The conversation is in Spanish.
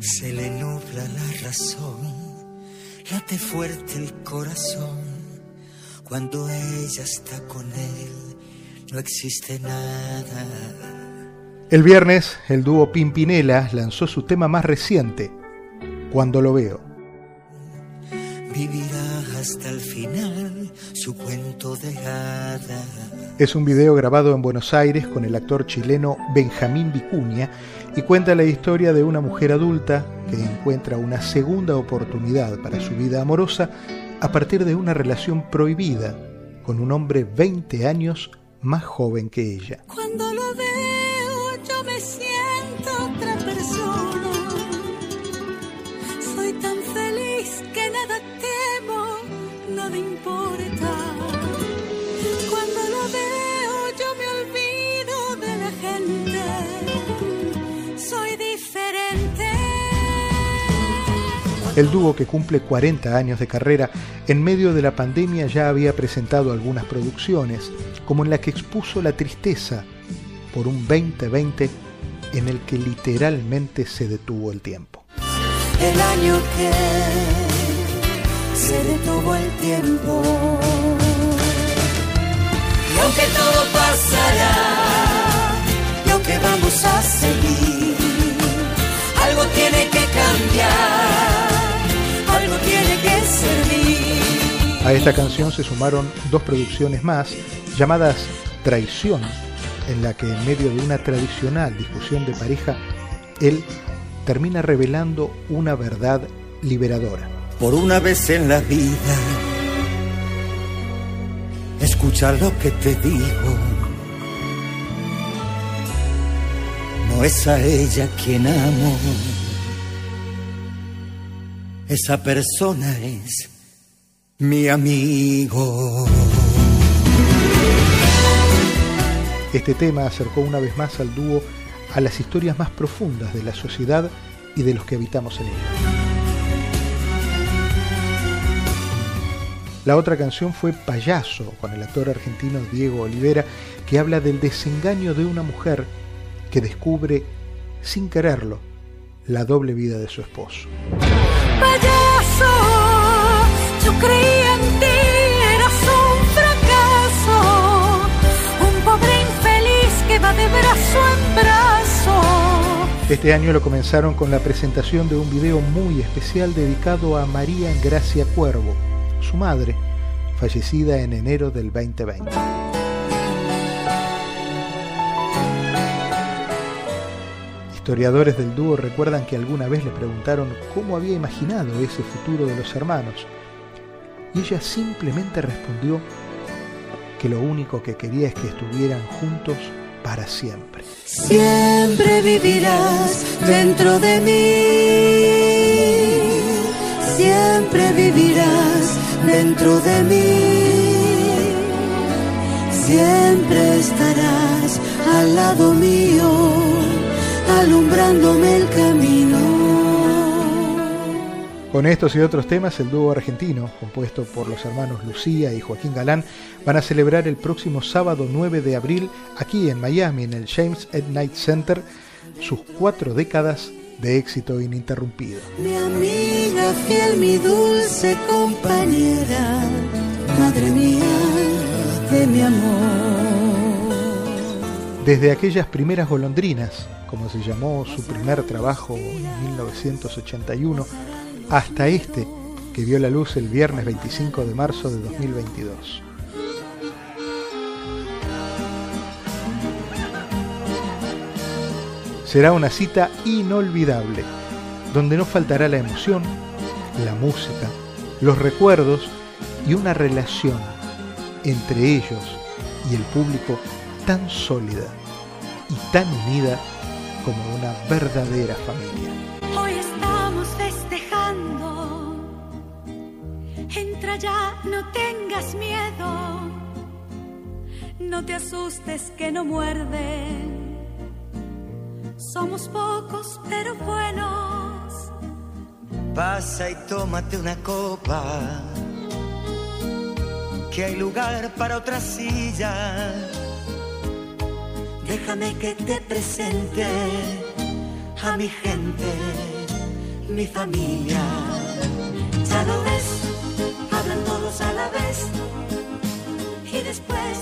Se le nubla la razón, late fuerte el corazón. Cuando ella está con él, no existe nada. El viernes, el dúo Pimpinela lanzó su tema más reciente, Cuando lo veo. Hasta el final su cuento de hadas. Es un video grabado en Buenos Aires con el actor chileno Benjamín Vicuña y cuenta la historia de una mujer adulta que encuentra una segunda oportunidad para su vida amorosa a partir de una relación prohibida con un hombre 20 años más joven que ella. Cuando lo veo yo me siento otra persona. Soy tan feliz que nada El dúo que cumple 40 años de carrera, en medio de la pandemia ya había presentado algunas producciones, como en la que expuso la tristeza por un 2020 en el que literalmente se detuvo el tiempo. El año que se detuvo el tiempo. Y aunque todo pasará, y aunque vamos a seguir, A esta canción se sumaron dos producciones más llamadas Traición, en la que en medio de una tradicional discusión de pareja, él termina revelando una verdad liberadora. Por una vez en la vida, escucha lo que te digo. No es a ella quien amo, esa persona es mi amigo. Este tema acercó una vez más al dúo a las historias más profundas de la sociedad y de los que habitamos en ella. La otra canción fue Payaso, con el actor argentino Diego Olivera, que habla del desengaño de una mujer que descubre, sin quererlo, la doble vida de su esposo. Payaso, yo creía en ti, eras un fracaso, un pobre infeliz que va de brazo en brazo. Este año lo comenzaron con la presentación de un video muy especial dedicado a María Gracia Cuervo, su madre, fallecida en enero del 2020. Historiadores del dúo recuerdan que alguna vez le preguntaron cómo había imaginado ese futuro de los hermanos, y ella simplemente respondió que lo único que quería es que estuvieran juntos para siempre. Siempre vivirás dentro de mí. Siempre vivirás dentro de mí. Siempre estarás al lado mío, alumbrándome el camino. Con estos y otros temas, el dúo argentino, compuesto por los hermanos Lucía y Joaquín Galán, van a celebrar el próximo sábado 9 de abril, aquí en Miami, en el James Ed Knight Center, sus cuatro décadas de éxito ininterrumpido. Mi amiga fiel, mi dulce compañera, madre mía de mi amor. Desde aquellas primeras golondrinas, como se llamó su primer trabajo en 1981, hasta este que vio la luz el viernes 25 de marzo de 2022. Será una cita inolvidable, donde no faltará la emoción, la música, los recuerdos y una relación entre ellos y el público tan sólida y tan unida como una verdadera familia. Entra ya, no tengas miedo. No te asustes que no muerden. Somos pocos pero buenos. Pasa y tómate una copa, que hay lugar para otra silla. Déjame que te presente a mi gente, mi familia. Ya lo hablan todos a la vez y después